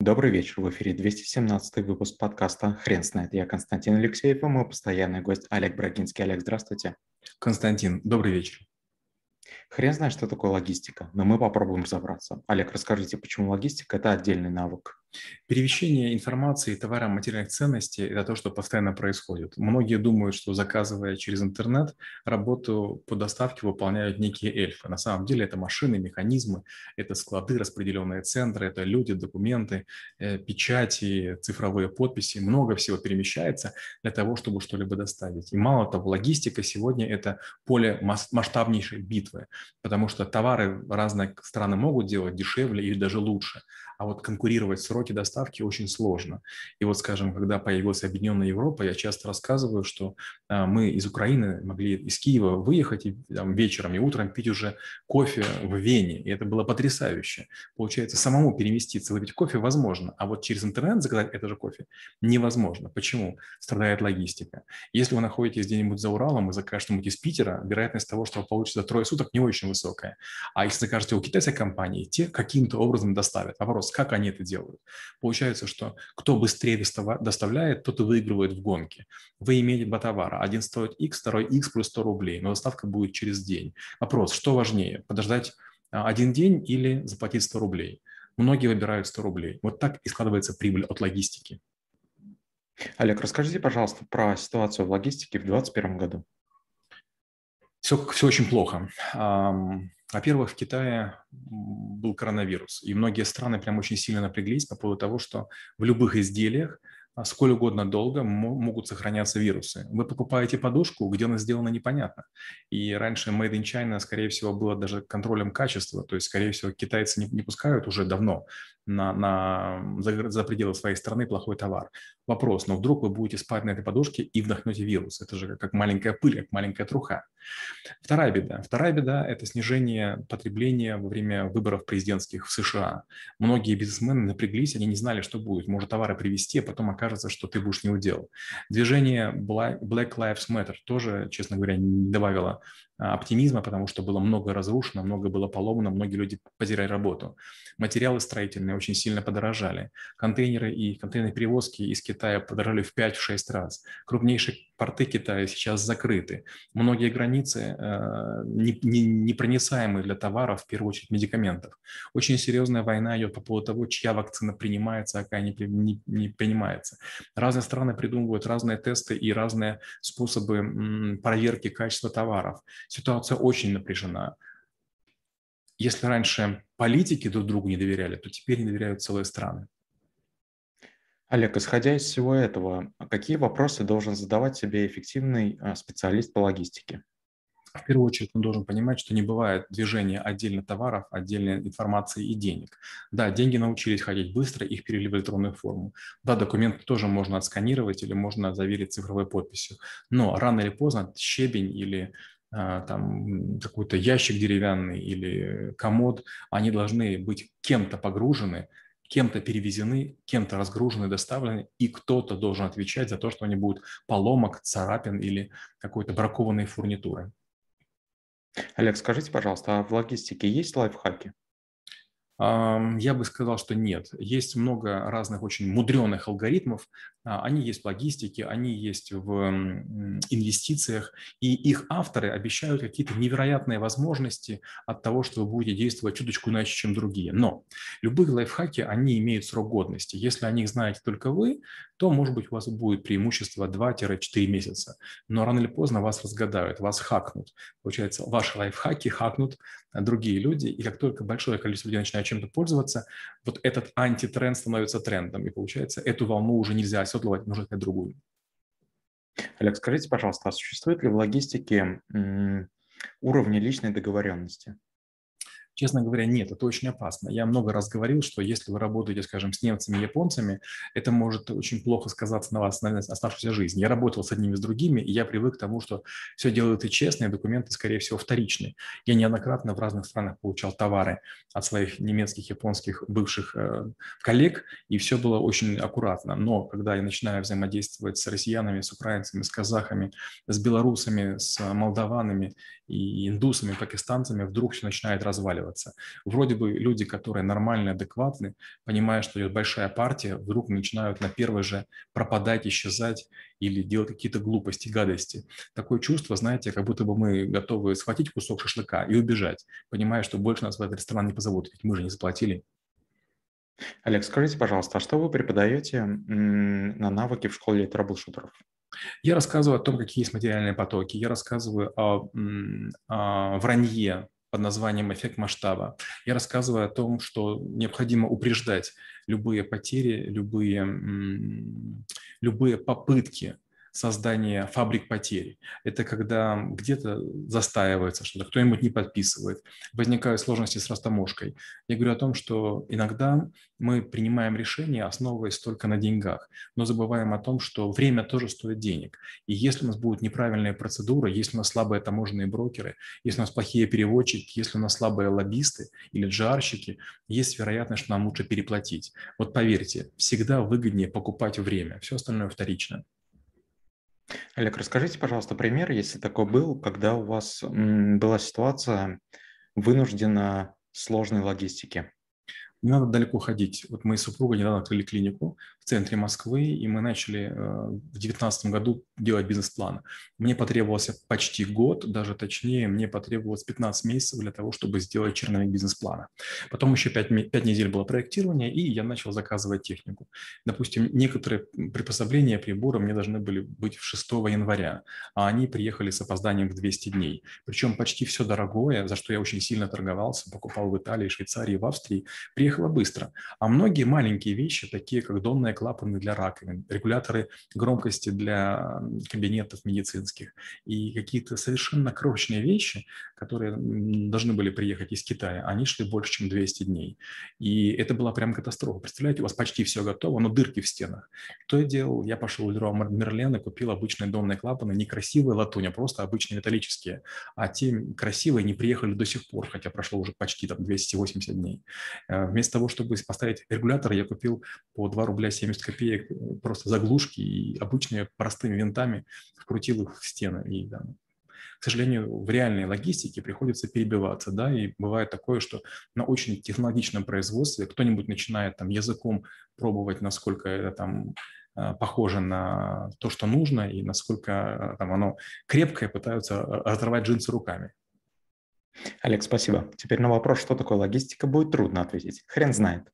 Добрый вечер, в эфире 217 выпуск подкаста «Хрен знает». Я Константин Алексеев и мой постоянный гость Олег Брагинский. Олег, здравствуйте. Константин, добрый вечер. Хрен знает, что такое логистика, но мы попробуем разобраться. Олег, расскажите, почему логистика – это отдельный навык? Перемещение информации, товара, материальных ценностей – это то, что постоянно происходит. Многие думают, что заказывая через интернет, работу по доставке выполняют некие эльфы. На самом деле это машины, механизмы, это склады, распределенные центры, это люди, документы, э, печати, цифровые подписи. Много всего перемещается для того, чтобы что-либо доставить. И мало того, логистика сегодня – это поле масштабнейшей битвы, потому что товары разные страны могут делать дешевле или даже лучше – а вот конкурировать сроки доставки очень сложно. И вот, скажем, когда появилась Объединенная Европа, я часто рассказываю, что а, мы из Украины могли из Киева выехать и там, вечером и утром пить уже кофе в Вене, и это было потрясающе. Получается, самому переместиться, выпить кофе возможно, а вот через интернет заказать это же кофе невозможно. Почему? Страдает логистика. Если вы находитесь где-нибудь за Уралом и закажете что-нибудь из Питера, вероятность того, что вы получите за трое суток, не очень высокая. А если закажете у китайской компании, те каким-то образом доставят. Вопрос, вопрос, как они это делают. Получается, что кто быстрее доставляет, тот и выигрывает в гонке. Вы имеете два товара. Один стоит X, второй X плюс 100 рублей, но доставка будет через день. Вопрос, что важнее, подождать а, один день или заплатить 100 рублей? Многие выбирают 100 рублей. Вот так и складывается прибыль от логистики. Олег, расскажите, пожалуйста, про ситуацию в логистике в 2021 году. Все, все очень плохо. Во-первых, в Китае был коронавирус, и многие страны прям очень сильно напряглись по поводу того, что в любых изделиях а сколь угодно долго могут сохраняться вирусы. Вы покупаете подушку, где она сделана непонятно. И раньше Made in China, скорее всего, было даже контролем качества. То есть, скорее всего, китайцы не, не пускают уже давно на, на, за, за пределы своей страны плохой товар. Вопрос, но вдруг вы будете спать на этой подушке и вдохнете вирус. Это же как маленькая пыль, как маленькая труха. Вторая беда. Вторая беда – это снижение потребления во время выборов президентских в США. Многие бизнесмены напряглись, они не знали, что будет. Может товары привезти, а потом окажется, что ты будешь не удел. Движение Black Lives Matter тоже, честно говоря, не добавило оптимизма, потому что было много разрушено, много было поломано, многие люди потеряли работу. Материалы строительные очень сильно подорожали. Контейнеры и контейнерные перевозки из Китая подорожали в 5-6 раз. Крупнейшие порты Китая сейчас закрыты. Многие границы э, непроницаемы для товаров, в первую очередь медикаментов. Очень серьезная война идет по поводу того, чья вакцина принимается, а какая не, не, не принимается. Разные страны придумывают разные тесты и разные способы проверки качества товаров ситуация очень напряжена. Если раньше политики друг другу не доверяли, то теперь не доверяют целые страны. Олег, исходя из всего этого, какие вопросы должен задавать себе эффективный а, специалист по логистике? В первую очередь он должен понимать, что не бывает движения отдельно товаров, отдельной информации и денег. Да, деньги научились ходить быстро, их перевели в электронную форму. Да, документы тоже можно отсканировать или можно заверить цифровой подписью. Но рано или поздно щебень или там какой-то ящик деревянный или комод, они должны быть кем-то погружены, кем-то перевезены, кем-то разгружены, доставлены, и кто-то должен отвечать за то, что они будут поломок, царапин или какой-то бракованной фурнитуры. Олег, скажите, пожалуйста, а в логистике есть лайфхаки? Я бы сказал, что нет. Есть много разных очень мудреных алгоритмов. А, они есть в логистике, они есть в инвестициях, и их авторы обещают какие-то невероятные возможности от того, что вы будете действовать чуточку иначе, чем другие. Но любые лайфхаки, они имеют срок годности. Если о них знаете только вы, то, может быть, у вас будет преимущество 2-4 месяца. Но рано или поздно вас разгадают, вас хакнут. Получается, ваши лайфхаки хакнут другие люди, и как только большое количество людей начинает чем-то пользоваться, вот этот антитренд становится трендом, и получается, эту волну уже нельзя оседлывать, нужно искать другую. Олег, скажите, пожалуйста, а существует ли в логистике уровни личной договоренности? Честно говоря, нет, это очень опасно. Я много раз говорил, что если вы работаете, скажем, с немцами, японцами, это может очень плохо сказаться на вас на оставшуюся жизнь. Я работал с одними и с другими, и я привык к тому, что все делают и честно, и документы, скорее всего, вторичные. Я неоднократно в разных странах получал товары от своих немецких, японских бывших э, коллег, и все было очень аккуратно. Но когда я начинаю взаимодействовать с россиянами, с украинцами, с казахами, с белорусами, с молдаванами и индусами, и пакистанцами вдруг все начинает разваливаться. Вроде бы люди, которые нормальные, адекватны, понимая, что идет большая партия, вдруг начинают на первой же пропадать, исчезать или делать какие-то глупости, гадости. Такое чувство, знаете, как будто бы мы готовы схватить кусок шашлыка и убежать, понимая, что больше нас в этот ресторан не позовут, ведь мы же не заплатили. Олег, скажите, пожалуйста, а что вы преподаете на навыки в школе трэблшутеров? Я рассказываю о том, какие есть материальные потоки. Я рассказываю о, о вранье под названием «Эффект масштаба». Я рассказываю о том, что необходимо упреждать любые потери, любые, любые попытки создание фабрик потери. Это когда где-то застаивается что-то, кто-нибудь не подписывает, возникают сложности с растаможкой. Я говорю о том, что иногда мы принимаем решения, основываясь только на деньгах, но забываем о том, что время тоже стоит денег. И если у нас будут неправильные процедуры, если у нас слабые таможенные брокеры, если у нас плохие переводчики, если у нас слабые лоббисты или джарщики, есть вероятность, что нам лучше переплатить. Вот поверьте, всегда выгоднее покупать время, все остальное вторично. Олег, расскажите, пожалуйста, пример, если такой был, когда у вас была ситуация вынуждена сложной логистики. Не надо далеко ходить. Вот мы с супругой недавно открыли клинику центре Москвы, и мы начали э, в 2019 году делать бизнес-план. Мне потребовался почти год, даже точнее, мне потребовалось 15 месяцев для того, чтобы сделать черновик бизнес-плана. Потом еще 5, 5 недель было проектирование, и я начал заказывать технику. Допустим, некоторые приспособления, приборы мне должны были быть в 6 января, а они приехали с опозданием в 200 дней. Причем почти все дорогое, за что я очень сильно торговался, покупал в Италии, Швейцарии, в Австрии, приехало быстро. А многие маленькие вещи, такие как донные клапаны для раковин, регуляторы громкости для кабинетов медицинских и какие-то совершенно крошечные вещи, которые должны были приехать из Китая, они шли больше, чем 200 дней. И это была прям катастрофа. Представляете, у вас почти все готово, но дырки в стенах. Что я делал? Я пошел в Леруа Мерлен и купил обычные донные клапаны, не красивые латунь, а просто обычные металлические. А те красивые не приехали до сих пор, хотя прошло уже почти там 280 дней. Э, вместо того, чтобы поставить регулятор, я купил по 2 рубля 70 копеек э, просто заглушки и обычными простыми винтами вкрутил их в стены. И, да, к сожалению, в реальной логистике приходится перебиваться, да, и бывает такое, что на очень технологичном производстве кто-нибудь начинает там языком пробовать, насколько это там э, похоже на то, что нужно, и насколько э, там оно крепкое, пытаются разорвать джинсы руками. Олег, спасибо. Теперь на вопрос, что такое логистика, будет трудно ответить. Хрен знает.